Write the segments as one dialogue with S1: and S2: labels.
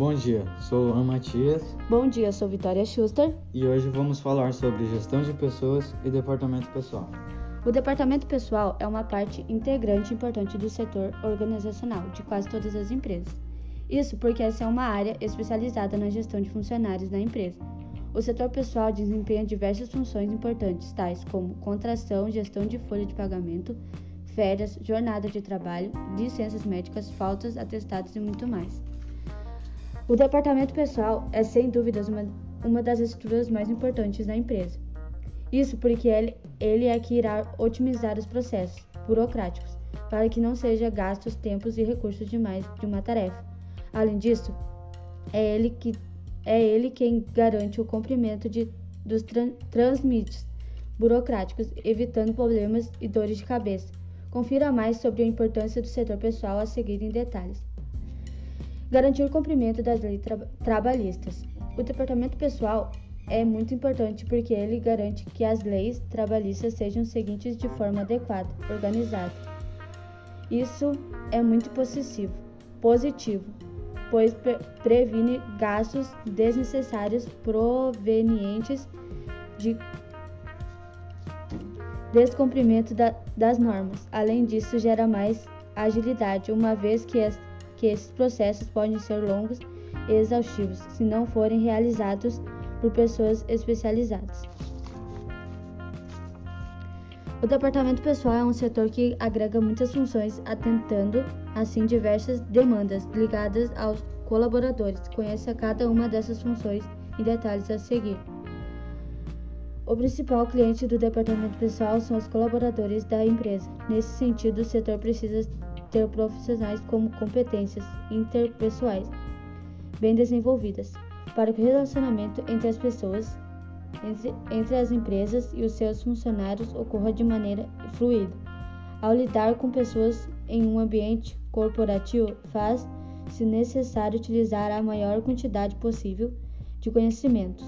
S1: Bom dia, sou Luan Matias.
S2: Bom dia, sou Vitória Schuster.
S1: E hoje vamos falar sobre gestão de pessoas e departamento pessoal.
S2: O departamento pessoal é uma parte integrante importante do setor organizacional de quase todas as empresas. Isso porque essa é uma área especializada na gestão de funcionários na empresa. O setor pessoal desempenha diversas funções importantes, tais como contração, gestão de folha de pagamento, férias, jornada de trabalho, licenças médicas, faltas, atestados e muito mais. O departamento pessoal é, sem dúvidas, uma, uma das estruturas mais importantes da empresa. Isso porque ele, ele é que irá otimizar os processos burocráticos, para que não seja gastos tempos e recursos demais de uma tarefa. Além disso, é ele, que, é ele quem garante o cumprimento de, dos tran, transmites burocráticos, evitando problemas e dores de cabeça Confira mais sobre a importância do setor pessoal a seguir em detalhes. Garantir o cumprimento das leis tra trabalhistas. O departamento pessoal é muito importante porque ele garante que as leis trabalhistas sejam seguintes de forma adequada, organizada. Isso é muito possessivo, positivo, pois pre previne gastos desnecessários provenientes de descumprimento da, das normas. Além disso, gera mais agilidade, uma vez que, as, que esses processos podem ser longos e exaustivos se não forem realizados por pessoas especializadas. O departamento pessoal é um setor que agrega muitas funções, atentando assim diversas demandas ligadas aos colaboradores. Conheça cada uma dessas funções em detalhes a seguir. O principal cliente do departamento pessoal são os colaboradores da empresa. Nesse sentido, o setor precisa ter profissionais com competências interpessoais bem desenvolvidas para que o relacionamento entre as pessoas, entre, entre as empresas e os seus funcionários ocorra de maneira fluida. Ao lidar com pessoas em um ambiente corporativo, faz-se necessário utilizar a maior quantidade possível de conhecimentos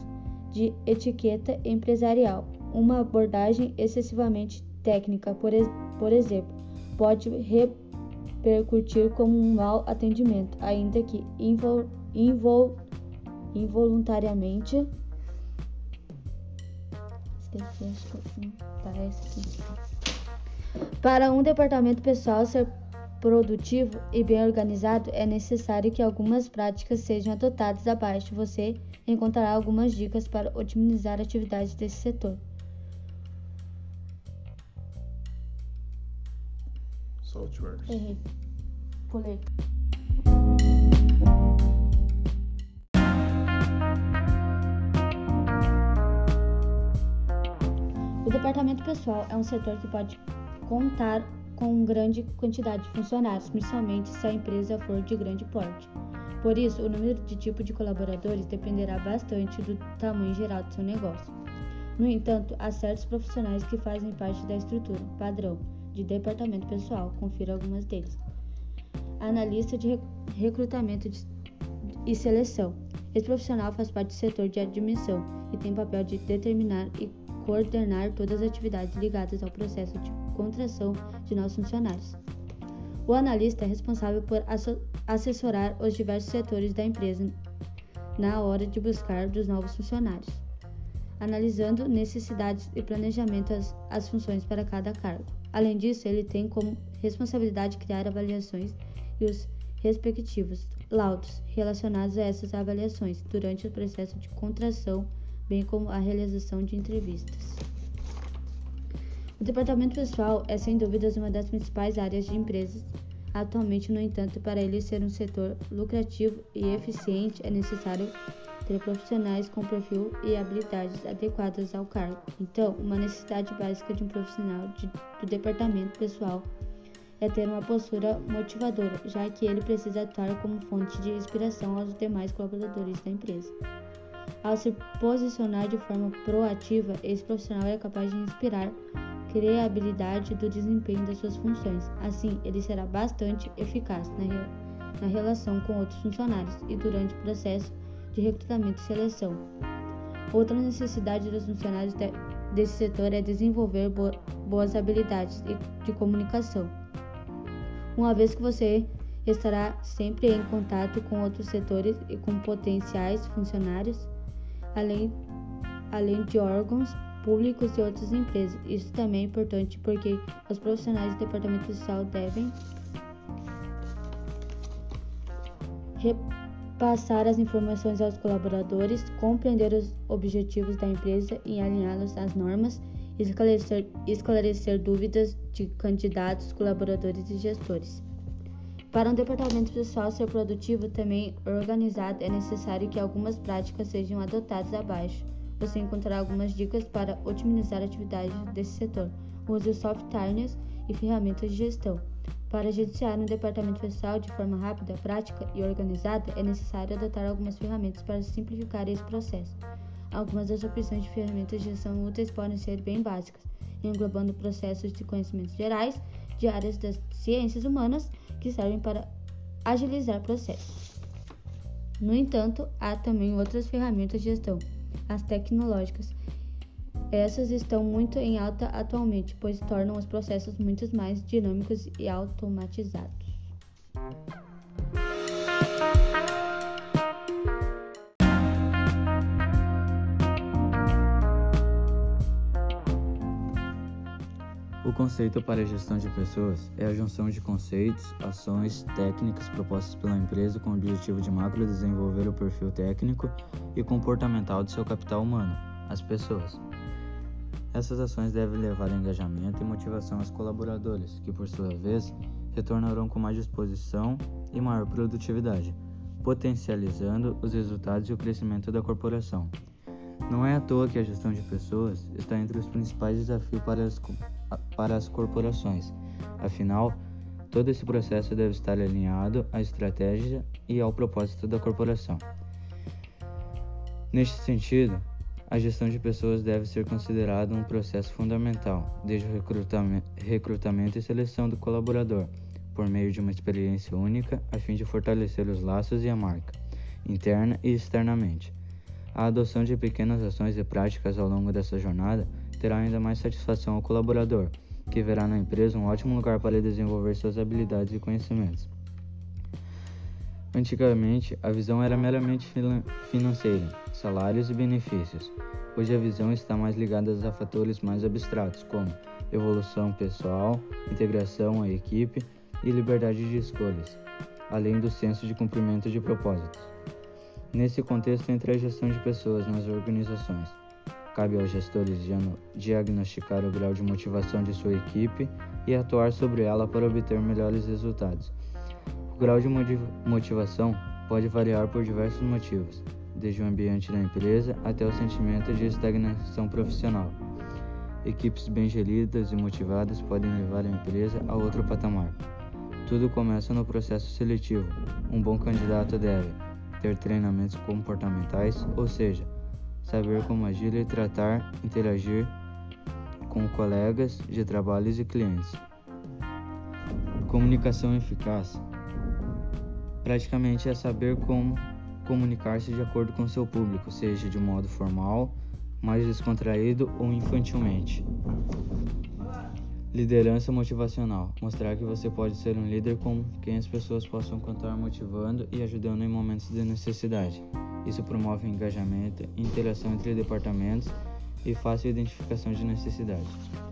S2: de etiqueta empresarial. Uma abordagem excessivamente técnica, por, por exemplo, pode repercutir como um mau atendimento, ainda que invol, invol, involuntariamente. Para um departamento pessoal ser produtivo e bem organizado, é necessário que algumas práticas sejam adotadas abaixo. Você encontrará algumas dicas para otimizar a atividade desse setor.
S3: Softwares.
S2: Errei. Pulei. O departamento pessoal é um setor que pode contar com grande quantidade de funcionários, principalmente se a empresa for de grande porte. Por isso, o número de tipo de colaboradores dependerá bastante do tamanho geral do seu negócio. No entanto, há certos profissionais que fazem parte da estrutura padrão de departamento pessoal, confira algumas deles. Analista de recrutamento e seleção. Esse profissional faz parte do setor de admissão e tem papel de determinar e coordenar todas as atividades ligadas ao processo de contratação de novos funcionários. O analista é responsável por assessorar os diversos setores da empresa na hora de buscar dos novos funcionários, analisando necessidades e planejamento as, as funções para cada cargo. Além disso, ele tem como responsabilidade criar avaliações e os respectivos laudos relacionados a essas avaliações durante o processo de contratação, bem como a realização de entrevistas. O departamento pessoal é sem dúvidas uma das principais áreas de empresas. Atualmente, no entanto, para ele ser um setor lucrativo e eficiente, é necessário ter profissionais com perfil e habilidades adequadas ao cargo. Então, uma necessidade básica de um profissional de, do departamento pessoal é ter uma postura motivadora, já que ele precisa atuar como fonte de inspiração aos demais colaboradores da empresa. Ao se posicionar de forma proativa, esse profissional é capaz de inspirar criabilidade do desempenho das suas funções. Assim, ele será bastante eficaz na, re na relação com outros funcionários e durante o processo de recrutamento e seleção. Outra necessidade dos funcionários de desse setor é desenvolver bo boas habilidades de comunicação. Uma vez que você estará sempre em contato com outros setores e com potenciais funcionários, além, além de órgãos públicos e outras empresas. Isso também é importante porque os profissionais do departamento social devem repassar as informações aos colaboradores, compreender os objetivos da empresa e alinhá-los às normas, esclarecer, esclarecer dúvidas de candidatos, colaboradores e gestores. Para um departamento pessoal ser produtivo também organizado, é necessário que algumas práticas sejam adotadas abaixo. Você encontrará algumas dicas para otimizar a atividade desse setor. Use softwares e ferramentas de gestão. Para gerenciar um departamento pessoal de forma rápida, prática e organizada, é necessário adotar algumas ferramentas para simplificar esse processo. Algumas das opções de ferramentas de gestão úteis podem ser bem básicas, englobando processos de conhecimentos gerais de áreas das ciências humanas que servem para agilizar processos. No entanto, há também outras ferramentas de gestão, as tecnológicas, essas estão muito em alta atualmente, pois tornam os processos muito mais dinâmicos e automatizados.
S1: O conceito para a gestão de pessoas é a junção de conceitos, ações, técnicas propostas pela empresa com o objetivo de macro desenvolver o perfil técnico e comportamental de seu capital humano, as pessoas. Essas ações devem levar engajamento e motivação aos colaboradores, que por sua vez retornarão com mais disposição e maior produtividade, potencializando os resultados e o crescimento da corporação. Não é à toa que a gestão de pessoas está entre os principais desafios para as, para as corporações. Afinal, todo esse processo deve estar alinhado à estratégia e ao propósito da corporação. Neste sentido, a gestão de pessoas deve ser considerada um processo fundamental, desde o recrutamento e seleção do colaborador, por meio de uma experiência única, a fim de fortalecer os laços e a marca, interna e externamente. A adoção de pequenas ações e práticas ao longo dessa jornada terá ainda mais satisfação ao colaborador, que verá na empresa um ótimo lugar para desenvolver suas habilidades e conhecimentos. Antigamente, a visão era meramente financeira, salários e benefícios. Hoje a visão está mais ligada a fatores mais abstratos, como evolução pessoal, integração à equipe e liberdade de escolhas, além do senso de cumprimento de propósitos. Nesse contexto entra a gestão de pessoas nas organizações. Cabe aos gestores diagnosticar o grau de motivação de sua equipe e atuar sobre ela para obter melhores resultados grau de motivação pode variar por diversos motivos, desde o ambiente da empresa até o sentimento de estagnação profissional. Equipes bem geridas e motivadas podem levar a empresa a outro patamar. Tudo começa no processo seletivo. Um bom candidato deve ter treinamentos comportamentais, ou seja, saber como agir e tratar, interagir com colegas de trabalhos e clientes. Comunicação eficaz praticamente é saber como comunicar-se de acordo com seu público, seja de modo formal, mais descontraído ou infantilmente. Liderança motivacional mostrar que você pode ser um líder com quem as pessoas possam contar motivando e ajudando em momentos de necessidade. Isso promove engajamento, interação entre departamentos e fácil identificação de necessidades.